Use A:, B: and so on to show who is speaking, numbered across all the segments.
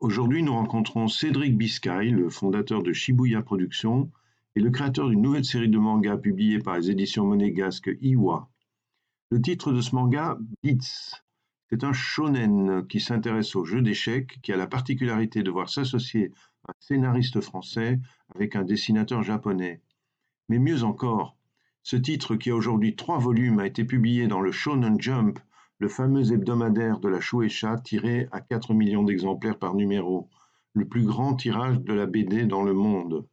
A: Aujourd'hui, nous rencontrons Cédric Biscay, le fondateur de Shibuya Productions et le créateur d'une nouvelle série de mangas publiée par les éditions monégasques Iwa. Le titre de ce manga, Blitz, c'est un shonen qui s'intéresse au jeu d'échecs, qui a la particularité de voir s'associer un scénariste français avec un dessinateur japonais. Mais mieux encore, ce titre qui a aujourd'hui trois volumes a été publié dans le Shonen Jump, le fameux hebdomadaire de la Shueisha tiré à 4 millions d'exemplaires par numéro, le plus grand tirage de la BD dans le monde.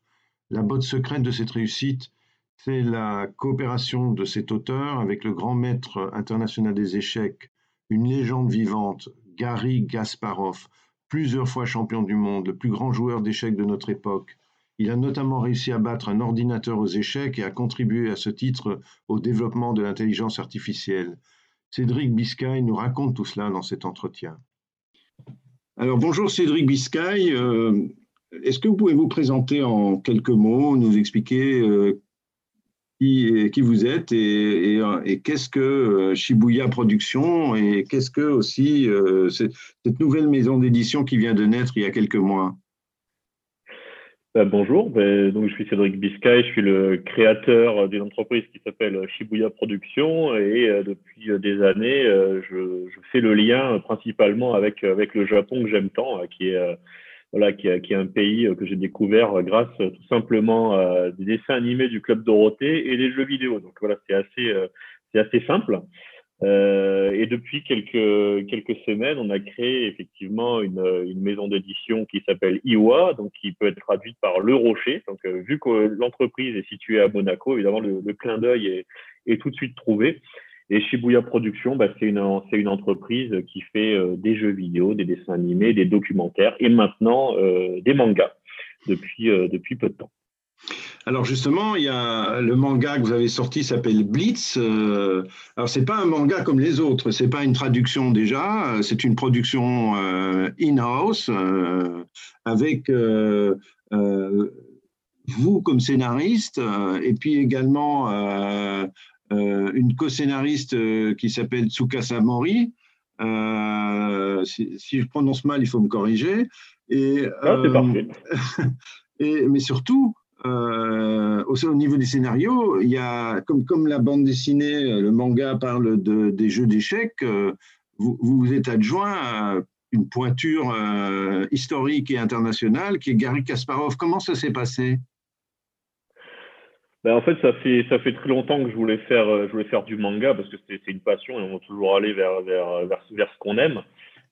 A: La botte secrète de cette réussite, c'est la coopération de cet auteur avec le grand maître international des échecs une légende vivante, Gary Gasparov, plusieurs fois champion du monde, le plus grand joueur d'échecs de notre époque. Il a notamment réussi à battre un ordinateur aux échecs et a contribué à ce titre au développement de l'intelligence artificielle. Cédric Biscay nous raconte tout cela dans cet entretien. Alors bonjour Cédric Biscay, euh, est-ce que vous pouvez vous présenter en quelques mots, nous expliquer euh, qui, vous êtes et, qu'est-ce que euh, Shibuya Productions et qu'est-ce que aussi euh, cette, nouvelle maison d'édition qui vient de naître il y a quelques mois?
B: Bah, bonjour, ben, donc je suis Cédric Biscay, je suis le créateur d'une entreprise qui s'appelle Shibuya Productions et euh, depuis des années, je, fais le lien principalement avec, avec le Japon que j'aime tant, qui est voilà, qui, est un pays euh, que j'ai découvert euh, grâce euh, tout simplement à des dessins animés du Club Dorothée et des jeux vidéo. Donc voilà, c'est assez, c'est assez simple. Euh, et depuis quelques, quelques semaines, on a créé effectivement une, une maison d'édition qui s'appelle Iwa, donc qui peut être traduite par Le Rocher. Donc, vu que l'entreprise est située à Monaco, évidemment, le, le clin d'œil est, est, tout de suite trouvé. Et Shibuya Productions, bah, c'est une, une, entreprise qui fait euh, des jeux vidéo, des dessins animés, des documentaires et maintenant euh, des mangas depuis, euh, depuis peu de temps.
A: Alors justement, il y a le manga que vous avez sorti s'appelle Blitz. Euh, alors c'est pas un manga comme les autres, c'est pas une traduction déjà, c'est une production in-house avec vous comme scénariste et puis également euh, une co-scénariste euh, qui s'appelle Tsukasa Mori. Euh, si, je prononce mal, il faut me corriger.
B: Et, ah, parfait.
A: et, mais surtout, au, niveau des scénarios, il y a, comme, comme la bande dessinée, le manga parle de, des jeux d'échecs, vous, vous êtes adjoint à une pointure historique et internationale qui est Gary Kasparov. Comment ça s'est passé?
B: Ben, en fait, ça fait ça fait très longtemps que je voulais faire euh, je voulais faire du manga parce que c'est une passion et on va toujours aller vers vers vers, vers ce qu'on aime.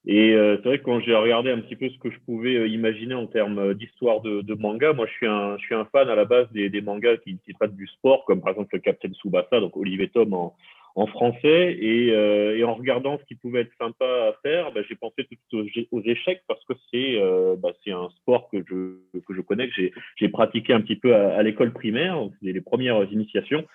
B: Et euh, c'est vrai que quand j'ai regardé un petit peu ce que je pouvais euh, imaginer en termes d'histoire de, de, manga, moi je suis un je suis un fan à la base des, des mangas qui, qui traitent du sport, comme par exemple le Captain Tsubasa, donc Olivier Tom en, en français et, euh, et, en regardant ce qui pouvait être sympa à faire, bah, j'ai pensé tout aux, aux, échecs parce que c'est euh, bah, un sport que je que je connais que j'ai pratiqué un petit peu à, à l'école primaire, les premières initiations.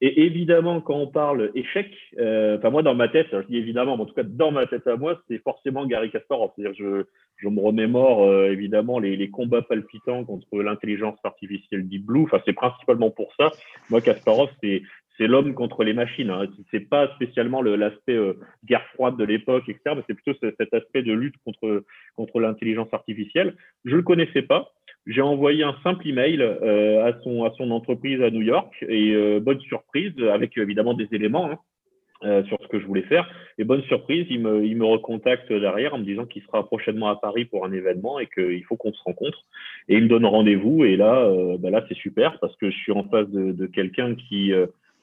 B: Et évidemment, quand on parle échec, euh, enfin moi dans ma tête, je dis évidemment, mais en tout cas dans ma tête à moi, c'est forcément Gary Kasparov. C'est-à-dire je je me remémore euh, évidemment les, les combats palpitants contre l'intelligence artificielle Deep Blue. Enfin c'est principalement pour ça. Moi Kasparov, c'est c'est l'homme contre les machines. Hein. C'est pas spécialement l'aspect euh, guerre froide de l'époque, etc. Mais c'est plutôt cet aspect de lutte contre contre l'intelligence artificielle. Je le connaissais pas. J'ai envoyé un simple email euh, à son à son entreprise à New York et euh, bonne surprise avec évidemment des éléments. Hein, euh, sur ce que je voulais faire. Et bonne surprise, il me, il me recontacte derrière en me disant qu'il sera prochainement à Paris pour un événement et qu'il faut qu'on se rencontre. Et il me donne rendez-vous. Et là, bah là c'est super parce que je suis en face de, de quelqu'un qui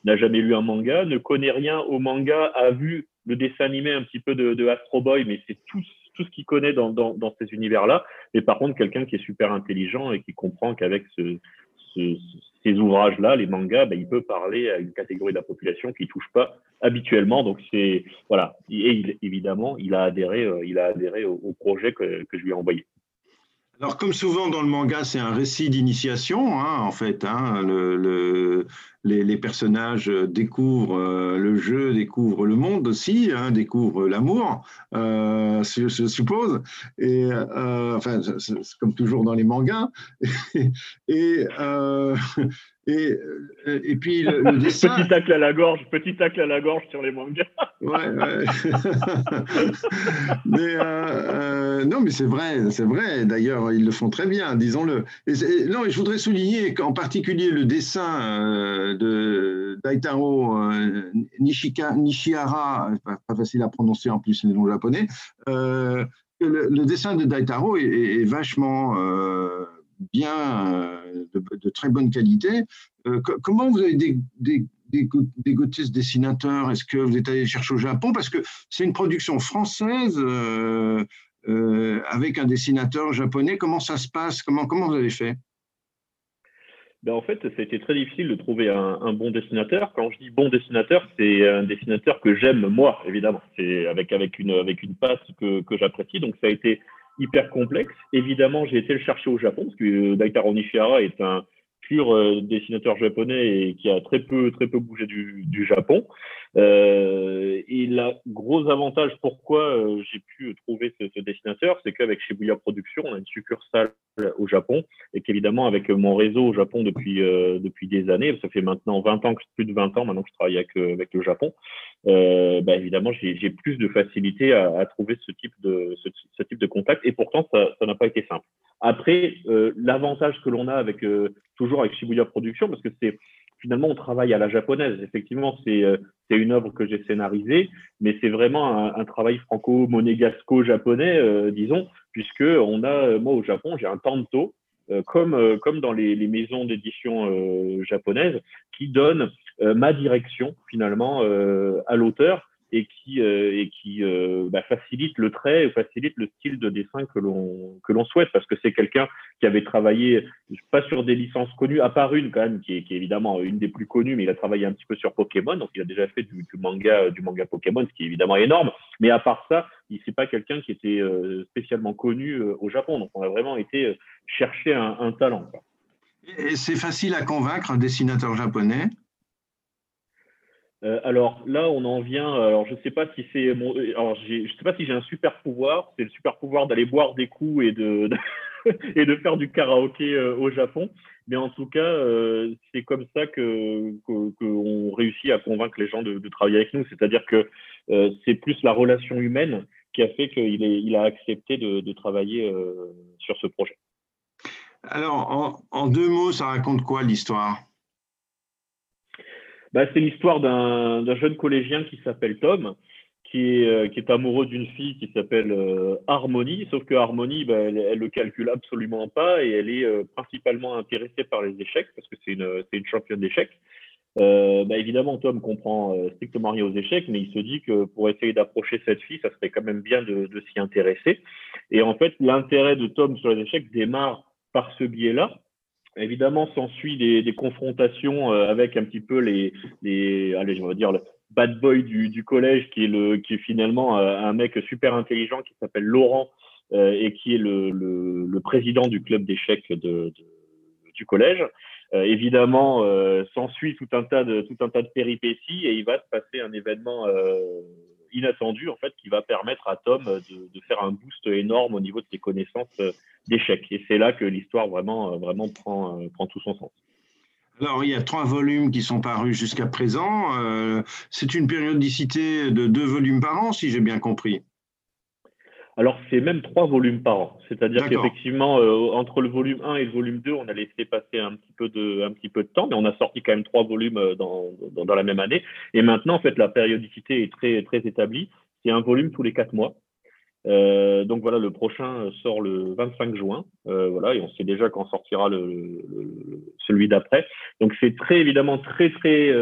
B: n'a jamais lu un manga, ne connaît rien au manga, a vu le dessin animé un petit peu de, de Astro Boy, mais c'est tout, tout ce qu'il connaît dans, dans, dans ces univers-là. Et par contre, quelqu'un qui est super intelligent et qui comprend qu'avec ce, ce, ces ouvrages-là, les mangas, ben, il peut parler à une catégorie de la population qui touche pas habituellement. Donc c'est voilà. Et évidemment, il a adhéré, euh, il a adhéré au, au projet que, que je lui ai envoyé.
A: Alors, comme souvent dans le manga, c'est un récit d'initiation, hein, en fait. Hein, le, les, personnages découvrent euh, le jeu, découvrent le monde aussi, hein, découvrent l'amour, euh, je, suppose. Et euh, enfin, c'est comme toujours dans les mangas. et Et, euh, et puis le, dessin.
B: petit tacle à la gorge, petit tacle à la gorge sur les mangas.
A: ouais, ouais. mais euh, non, mais c'est vrai, c'est vrai. D'ailleurs, ils le font très bien, disons-le. Non, je voudrais souligner qu'en particulier le dessin de Daitaro Nishika, Nishihara, pas, facile à prononcer en plus les noms japonais. le, le, dessin de Daitaro est, vachement bien, euh, de, très bonne qualité. Euh, comment vous avez des, ce dessinateur? Est-ce que vous êtes allé chercher au Japon? Parce que c'est une production française euh, avec un dessinateur japonais. Comment ça se passe? Comment, vous avez fait?
B: Ben en fait, ça a été très difficile de trouver un, bon dessinateur. Quand je dis bon dessinateur, c'est un dessinateur que j'aime moi, évidemment. C'est avec, avec, une, avec une patte que, que j'apprécie. Donc ça a été hyper complexe. Évidemment, j'ai été le chercher au Japon parce que euh, Daitaro Nishihara est un pur euh, dessinateur japonais et qui a très peu, très peu bougé du, Japon. Euh, et le gros avantage pourquoi euh, j'ai pu trouver ce, dessinateur, c'est qu'avec Shibuya Productions, on a une succursale au Japon et qu'évidemment avec mon réseau au Japon depuis depuis des années, ça fait maintenant 20 ans, plus de 20 ans maintenant que je travaille avec, le Japon, bah évidemment j'ai plus de facilité à, trouver ce type de ce, type de contact et pourtant ça n'a pas été simple. Après, l'avantage que l'on a avec toujours avec Shibuya Productions, parce que c'est finalement, on travaille à la japonaise. Effectivement, c'est euh, une œuvre que j'ai scénarisée, mais c'est vraiment un, travail franco-monégasco-japonais, euh, disons, puisque on a, euh, moi au Japon, j'ai un tanto, comme, comme dans les maisons d'édition japonaises, qui donne ma direction finalement à l'auteur et qui, euh, euh, bah, facilite le trait, facilite le style de dessin que l'on souhaite, parce que c'est quelqu'un qui avait travaillé pas sur des licences connues, à part une quand même, qui est, évidemment une des plus connues, mais il a travaillé un petit peu sur Pokémon, donc il a déjà fait du, manga du manga Pokémon, ce qui est évidemment énorme. Mais à part ça, il c'est pas quelqu'un qui était euh, spécialement connu au Japon, donc on a vraiment été chercher un, talent.
A: Et c'est facile à convaincre un dessinateur japonais
B: euh, alors là, on en vient. Alors je sais pas si c'est mon. Alors je sais pas si j'ai un super pouvoir. C'est le super pouvoir d'aller boire des coups et de, et de faire du karaoké euh, au Japon. Mais en tout cas, euh, c'est comme ça que qu'on réussit à convaincre les gens de, travailler avec nous. C'est-à-dire que c'est plus la relation humaine qui a fait qu'il il a accepté de, travailler sur ce projet.
A: Alors, en deux mots, ça raconte quoi l'histoire?
B: Bah, c'est l'histoire d'un jeune collégien qui s'appelle Tom, qui est, euh, qui est amoureux d'une fille qui s'appelle euh, Harmonie, sauf que Harmonie, bah, elle, elle, le calcule absolument pas et elle est euh, principalement intéressée par les échecs parce que c'est une, une championne d'échecs. Bah, évidemment, Tom comprend strictement rien aux échecs, mais il se dit que pour essayer d'approcher cette fille, ça serait quand même bien de, de s'y intéresser. Et en fait, l'intérêt de Tom sur les échecs démarre par ce biais-là, Évidemment, s'ensuit des, des confrontations euh, avec un petit peu les, les allez, je vais dire le bad boy du, du collège, qui est le, qui est finalement euh, un mec super intelligent qui s'appelle Laurent euh, et qui est le, le, le, président du club d'échecs de, de, du collège. Euh, évidemment, s'ensuit tout un tas de tout un tas de péripéties et il va se passer un événement inattendu en fait qui va permettre à Tom de, de, faire un boost énorme au niveau de ses connaissances euh, d'échecs. Et c'est là que l'histoire vraiment, euh, vraiment prend, euh, prend tout son sens.
A: Alors, il y a trois volumes qui sont parus jusqu'à présent. c'est une périodicité de deux volumes par an, si j'ai bien compris.
B: Alors, c'est même trois volumes par an. C'est-à-dire qu'effectivement, euh, entre le volume 1 et le volume 2, on a laissé passer un petit peu de, un petit peu de temps, mais on a sorti quand même trois volumes euh, dans, dans, dans la même année. Et maintenant, en fait, la périodicité est très, très établie. C'est un volume tous les quatre mois. Euh, donc voilà, le prochain sort le 25 juin. Euh, voilà, et on sait déjà quand sortira le, le, celui d'après. Donc c'est très évidemment très très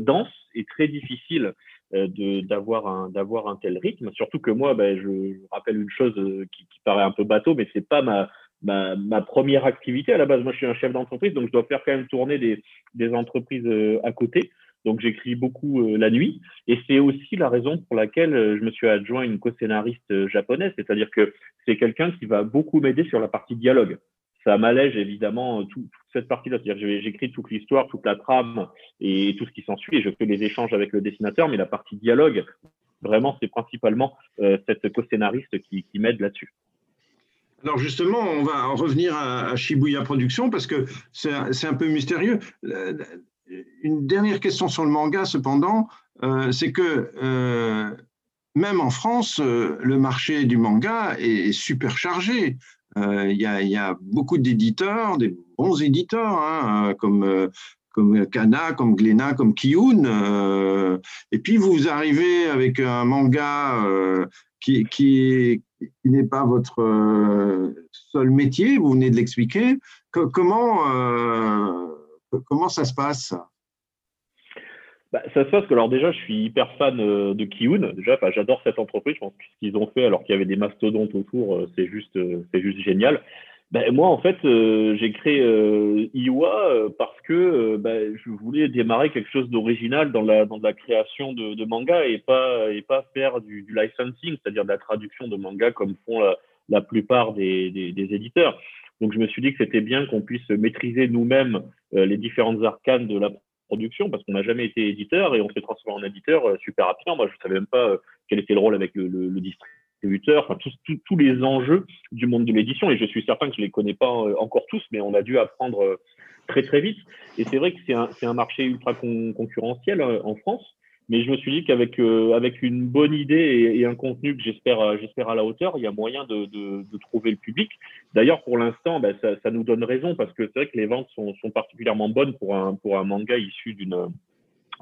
B: dense et très difficile d'avoir un d'avoir un tel rythme. Surtout que moi, ben, je, rappelle une chose euh, qui, qui, paraît un peu bateau, mais c'est pas ma, ma, ma première activité à la base. Moi, je suis un chef d'entreprise, donc je dois faire quand même tourner des, des entreprises euh, à côté. Donc j'écris beaucoup la nuit et c'est aussi la raison pour laquelle je me suis adjoint une co-scénariste japonaise, c'est-à-dire que c'est quelqu'un qui va beaucoup m'aider sur la partie dialogue ça m'allège évidemment toute cette partie-là. C'est-à-dire j'écris toute l'histoire, toute la trame et tout ce qui s'ensuit et je fais les échanges avec le dessinateur, mais la partie dialogue, vraiment, c'est principalement euh, cette co-scénariste qui, m'aide là-dessus.
A: Alors justement, on va revenir à, Shibuya Productions parce que c'est un peu mystérieux. Une dernière question sur le manga, cependant, euh, c'est que euh, même en France, euh, le marché du manga est super chargé. Il y, a beaucoup d'éditeurs, des bons éditeurs, hein, comme comme Kana, comme Glénat, comme Kiyun. et puis vous arrivez avec un manga qui, qui, qui n'est pas votre euh, seul métier, vous venez de l'expliquer. comment, euh, comment ça se passe?
B: Bah, ça se passe que alors déjà je suis hyper fan euh, de Kiyun déjà j'adore cette entreprise. Je pense que ce qu'ils ont fait alors qu'il y avait des mastodontes autour c'est juste c'est juste génial. Ben, moi, en fait, euh, j'ai créé euh, Iwa euh, parce que ben, je voulais démarrer quelque chose d'original dans la, dans la création de, de, manga et pas, et pas faire du, du licensing, c'est-à-dire de la traduction de manga comme font la, la plupart des, des, des, éditeurs. Donc, je me suis dit que c'était bien qu'on puisse maîtriser nous-mêmes les différentes arcanes de la production parce qu'on n'a jamais été éditeur et on s'est transformé en éditeur super rapidement. Moi, je ne savais même pas quel était le rôle avec le, distributeur enfin, tous, les enjeux du monde de l'édition. Et je suis certain que je ne les connais pas euh, encore tous, mais on a dû apprendre euh, très très vite. Et c'est vrai que c'est un, marché ultra concurrentiel euh, en France. Mais je me suis dit qu'avec avec une bonne idée et, un contenu que j'espère j'espère à la hauteur, il y a moyen de, de, trouver le public. D'ailleurs, pour l'instant, ben, ça, nous donne raison parce que c'est vrai que les ventes sont, sont particulièrement bonnes pour un, pour un manga issu d'une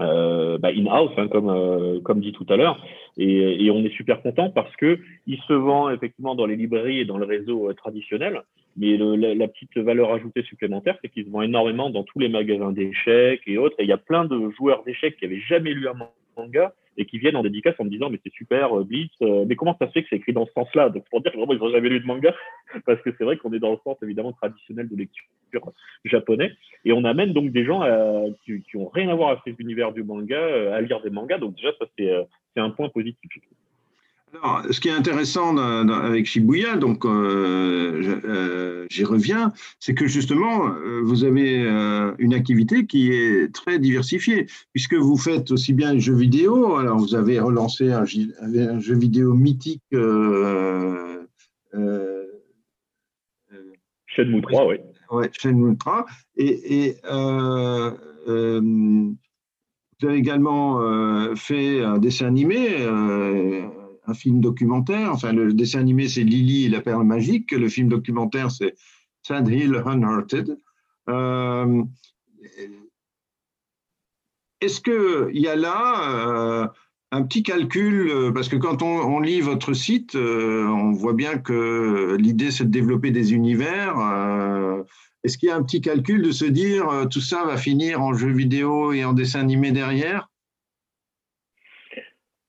B: euh, bah, in-house, hein, comme, euh, comme dit tout à l'heure. Et, on est super content parce que il se vend effectivement dans les librairies et dans le réseau euh, traditionnel. Mais la, petite valeur ajoutée supplémentaire, c'est qu'il se vend énormément dans tous les magasins d'échecs et autres. Et il y a plein de joueurs d'échecs qui avaient jamais lu un manga et qui viennent en dédicace en me disant mais c'est super euh, Blitz euh, mais comment ça se fait que c'est écrit dans ce sens-là? Donc pour dire que vraiment ils n'ont jamais lu de manga parce que c'est vrai qu'on est dans le sens évidemment traditionnel de lecture japonais et on amène donc des gens euh, qui, qui ont rien à voir avec cet univers du manga à lire des mangas. Donc déjà ça c'est un point positif
A: alors, ce qui est intéressant avec Shibuya, donc euh, euh, j'y reviens, c'est que justement, euh, vous avez une activité qui est très diversifiée, puisque vous faites aussi bien les jeux vidéo. Alors, vous avez relancé un, jeu vidéo mythique.
B: Shenmue 3, oui.
A: Oui, Shenmue 3. Et, et vous avez également fait un dessin animé un film documentaire. Enfin, le dessin animé, c'est Lily et la perle magique. Le film documentaire, c'est Sand Hill Unhurted. Euh, Est-ce qu'il y a là euh, un petit calcul Parce que quand on, lit votre site, euh, on voit bien que l'idée, c'est de développer des univers. Euh, est-ce qu'il y a un petit calcul de se dire tout ça va finir en jeu vidéo et en dessin animé derrière?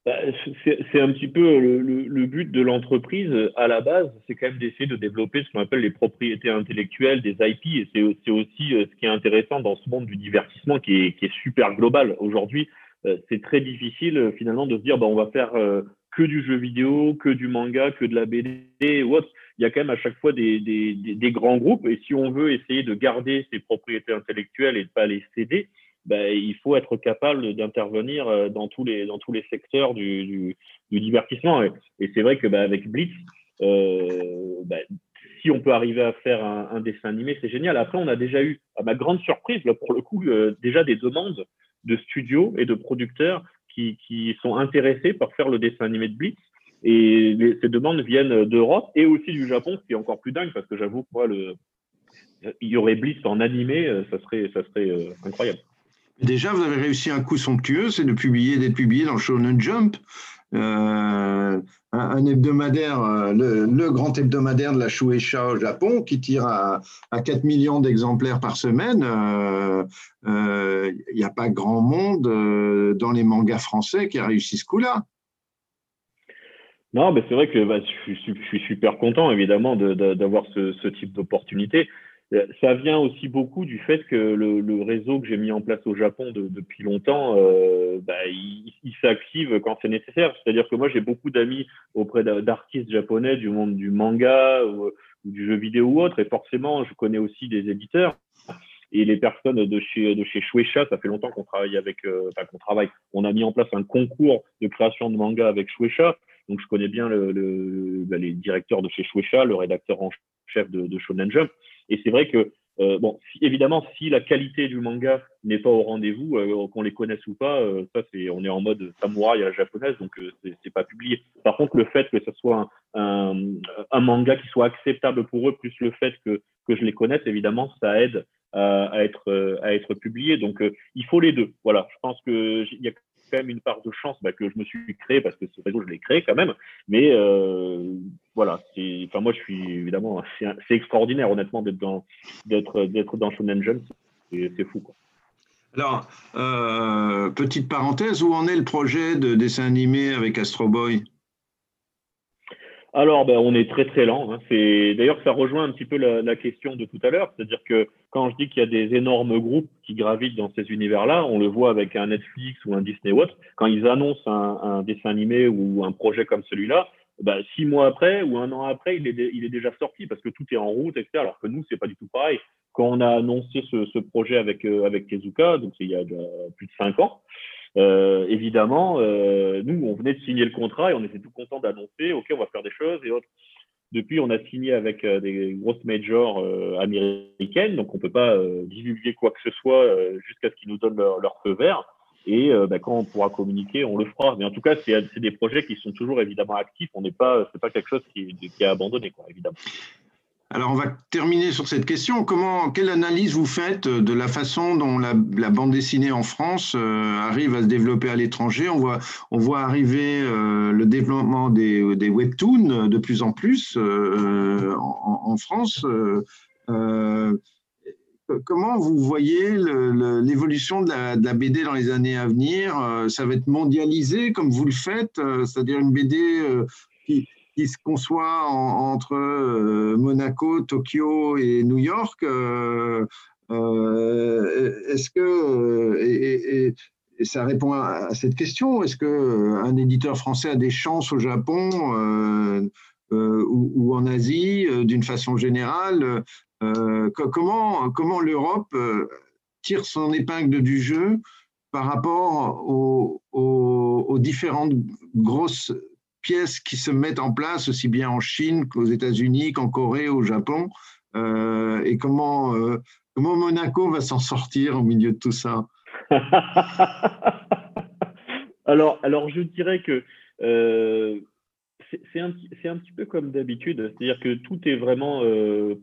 B: Bah, c'est un petit peu le, le, but de l'entreprise à la base, c'est quand même d'essayer de développer ce qu'on appelle les propriétés intellectuelles des IP. Et c'est aussi euh, ce qui est intéressant dans ce monde du divertissement qui est, qui est super global. Aujourd'hui, euh, c'est très difficile euh, finalement de se dire bah, on va faire que du jeu vidéo, que du manga, que de la BD ou autre. Il y a quand même à chaque fois des, des, des, des grands groupes. Et si on veut essayer de garder ces propriétés intellectuelles et de pas les céder, ben, il faut être capable d'intervenir euh, dans tous les dans tous les secteurs du, du, du divertissement. Et, c'est vrai que ben, avec Blitz, euh, ben, si on peut arriver à faire un, un dessin animé, c'est génial. Après, on a déjà eu, à ma grande surprise, là pour le coup, euh, déjà des demandes de studios et de producteurs qui, qui sont intéressés par faire le dessin animé de Blitz. Et ces demandes viennent d'Europe et aussi du Japon, ce qui est encore plus dingue parce que j'avoue moi, le, il y aurait Blitz en animé, euh, ça serait, ça serait incroyable.
A: Déjà, vous avez réussi un coup somptueux, c'est de publier, d'être publié dans Shonen Jump, euh, un, hebdomadaire, euh, le, grand hebdomadaire de la Shueisha au Japon, qui tire à, 4 millions d'exemplaires par semaine. Il euh, n'y a pas grand monde dans les mangas français qui a réussi ce coup-là.
B: Non, mais c'est vrai que bah, je, suis super content, évidemment, d'avoir ce, type d'opportunité. Euh, ça vient aussi beaucoup du fait que le, le réseau que j'ai mis en place au Japon de, depuis longtemps, euh, bah, il, il s'active quand c'est nécessaire. C'est-à-dire que moi, j'ai beaucoup d'amis auprès d'artistes japonais du monde du manga ou, du jeu vidéo ou autre, et forcément, je connais aussi des éditeurs. Et les personnes de chez de chez Shueisha, ça fait longtemps qu'on travaille avec, euh, enfin qu'on travaille. On a mis en place un concours de création de manga avec Shueisha. donc je connais bien le, bah, les directeurs de chez Shueisha, le rédacteur en chef de, de Shonen Jump. Et c'est vrai que euh, bon, évidemment, si la qualité du manga n'est pas au rendez-vous, euh, qu'on les connaisse ou pas, euh, ça c'est, on est en mode samouraï à la japonaise, donc c'est pas publié. Par contre, le fait que ce soit un, manga qui soit acceptable pour eux, plus le fait que, que je les connaisse, évidemment, ça aide à, être à être publié. Donc, il faut les deux. Voilà, je pense que il y a quand même une part de chance bah, que je me suis créé parce que ce réseau je l'ai créé quand même. Mais euh, voilà, enfin moi je suis évidemment c'est extraordinaire honnêtement d'être dans d'être d'être dans Shonen Jump, c'est fou quoi.
A: Alors, euh, petite parenthèse, où en est le projet de dessin animé avec Astro Boy?
B: Alors, ben, on est très très lent. Hein. C'est d'ailleurs ça rejoint un petit peu la, question de tout à l'heure, c'est-à-dire que quand je dis qu'il y a des énormes groupes qui gravitent dans ces univers-là, on le voit avec un Netflix ou un Disney ou autre. Quand ils annoncent un, dessin animé ou un projet comme celui-là, ben, six mois après ou un an après, il est, déjà sorti parce que tout est en route, etc. Alors que nous, c'est pas du tout pareil. Quand on a annoncé ce, projet avec euh, avec Tezuka, donc il y a plus de cinq ans. Euh, évidemment, euh, nous, on venait de signer le contrat et on était tout content d'annoncer, OK, on va faire des choses et autres. Depuis, on a signé avec euh, des grosses majors américaines, donc on peut pas divulguer quoi que ce soit jusqu'à ce qu'ils nous donnent leur feu vert. Et bah, quand on pourra communiquer, on le fera. Mais en tout cas, c'est des projets qui sont toujours évidemment actifs. On n'est pas, c'est pas quelque chose qui, qui est abandonné, quoi, évidemment.
A: Alors, on va terminer sur cette question. Quelle analyse vous faites de la façon dont la, bande dessinée en France euh, arrive à se développer à l'étranger? On voit, arriver euh, le développement des, webtoons de plus en plus euh, en, France. Comment vous voyez l'évolution de, la BD dans les années à venir? Ça va être mondialisé comme vous le faites, c'est-à-dire une BD qui se conçoit entre euh, Monaco, Tokyo et New York. Euh, euh, est-ce que et, ça répond à, cette question Est-ce que un éditeur français a des chances au Japon ou, en Asie, d'une façon générale? Comment comment l'Europe tire son épingle du jeu par rapport aux, différentes grosses pièces qui se mettent en place aussi bien en Chine qu'aux États-Unis, qu'en Corée, au Japon, euh, et comment, euh, Monaco va s'en sortir au milieu de tout ça?
B: Alors, alors, je dirais que euh, c'est un, un, petit peu comme d'habitude, c'est-à-dire que tout est vraiment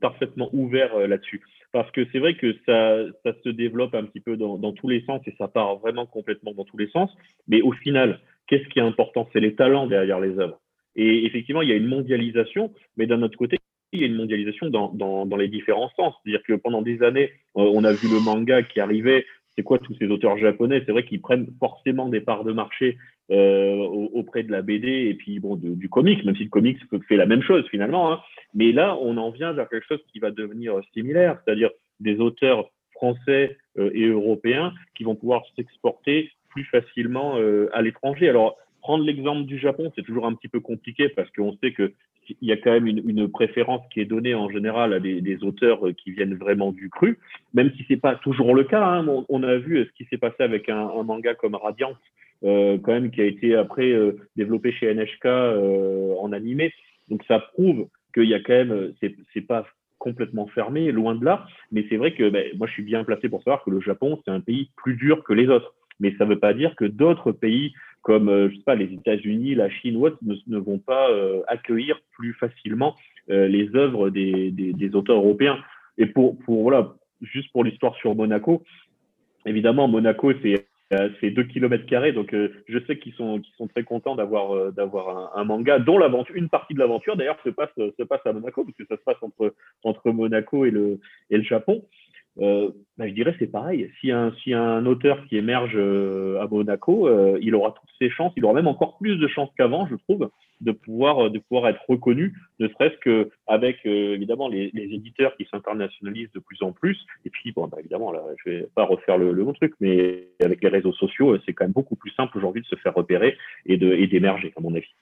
B: parfaitement ouvert là-dessus. Parce que c'est vrai que ça, ça, se développe un petit peu dans, tous les sens et ça part vraiment complètement dans tous les sens. Mais au final, qu'est-ce qui est important? C'est les talents derrière les œuvres. Et effectivement, il y a une mondialisation, mais d'un autre côté, il y a une mondialisation dans, dans, dans les différents sens. C'est-à-dire que pendant des années, euh, on a vu le manga qui arrivait. C'est quoi tous ces auteurs japonais? C'est vrai qu'ils prennent forcément des parts de marché euh, auprès de la BD et puis bon du comics, même si le comics fait la même chose finalement. Hein. Mais là, on en vient vers quelque chose qui va devenir similaire, c'est-à-dire des auteurs français euh, et européens qui vont pouvoir s'exporter plus facilement euh, à l'étranger. Alors, prendre l'exemple du Japon, c'est toujours un petit peu compliqué parce qu'on sait que il y a quand même une, préférence qui est donnée en général à des, auteurs qui viennent vraiment du cru, même si c'est pas toujours le cas. Hein. On, a vu ce qui s'est passé avec un, manga comme Radiance, euh, quand même, qui a été après euh, développé chez NHK euh, en animé. Donc ça prouve qu'il y a quand même, c'est pas complètement fermé, loin de là. Mais c'est vrai que ben, moi, je suis bien placé pour savoir que le Japon, c'est un pays plus dur que les autres mais ça ne veut pas dire que d'autres pays comme euh, je sais pas les États-Unis, la Chine ou autres ne, vont pas euh, accueillir plus facilement euh, les œuvres des, auteurs européens. Et pour, voilà, juste pour l'histoire sur Monaco, évidemment Monaco c'est c'est 2 km carrés, donc je sais qu'ils sont, très contents d'avoir, un, manga dont une partie de l'aventure d'ailleurs se passe, se passe à Monaco, parce que ça se passe entre, Monaco et le Japon euh, bah, je dirais c'est pareil. Si un, si un auteur qui émerge euh, à Monaco, euh, il aura toutes ses chances, il aura même encore plus de chances qu'avant, je trouve, de pouvoir, de pouvoir être reconnu, ne serait-ce qu'avec euh, évidemment les, les, éditeurs qui s'internationalisent de plus en plus. Et puis, bon, bah, évidemment, là, je vais pas refaire le, le bon truc, mais avec les réseaux sociaux, c'est quand même beaucoup plus simple aujourd'hui de se faire repérer et d'émerger, à mon avis.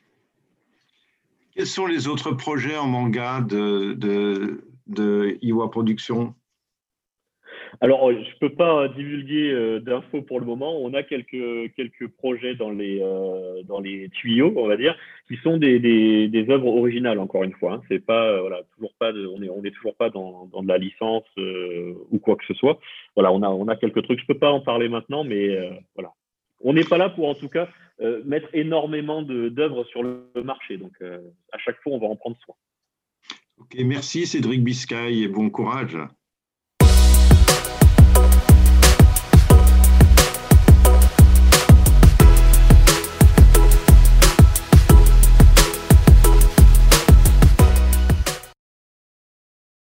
A: Quels sont les autres projets en manga de, de, de Iwa Productions?
B: Alors, je ne peux pas divulguer d'infos pour le moment. On a quelques, quelques projets dans les, dans les tuyaux, on va dire, qui sont des, des, œuvres originales, encore une fois. Hein. C'est pas, voilà, toujours pas on n'est on est toujours pas dans, dans de la licence ou quoi que ce soit. Voilà, on a, on a quelques trucs. Je ne peux pas en parler maintenant, mais voilà. On n'est pas là pour, en tout cas, mettre énormément d'œuvres sur le marché. Donc, à chaque fois, on va en prendre soin.
A: Ok, merci Cédric Biscay et bon courage.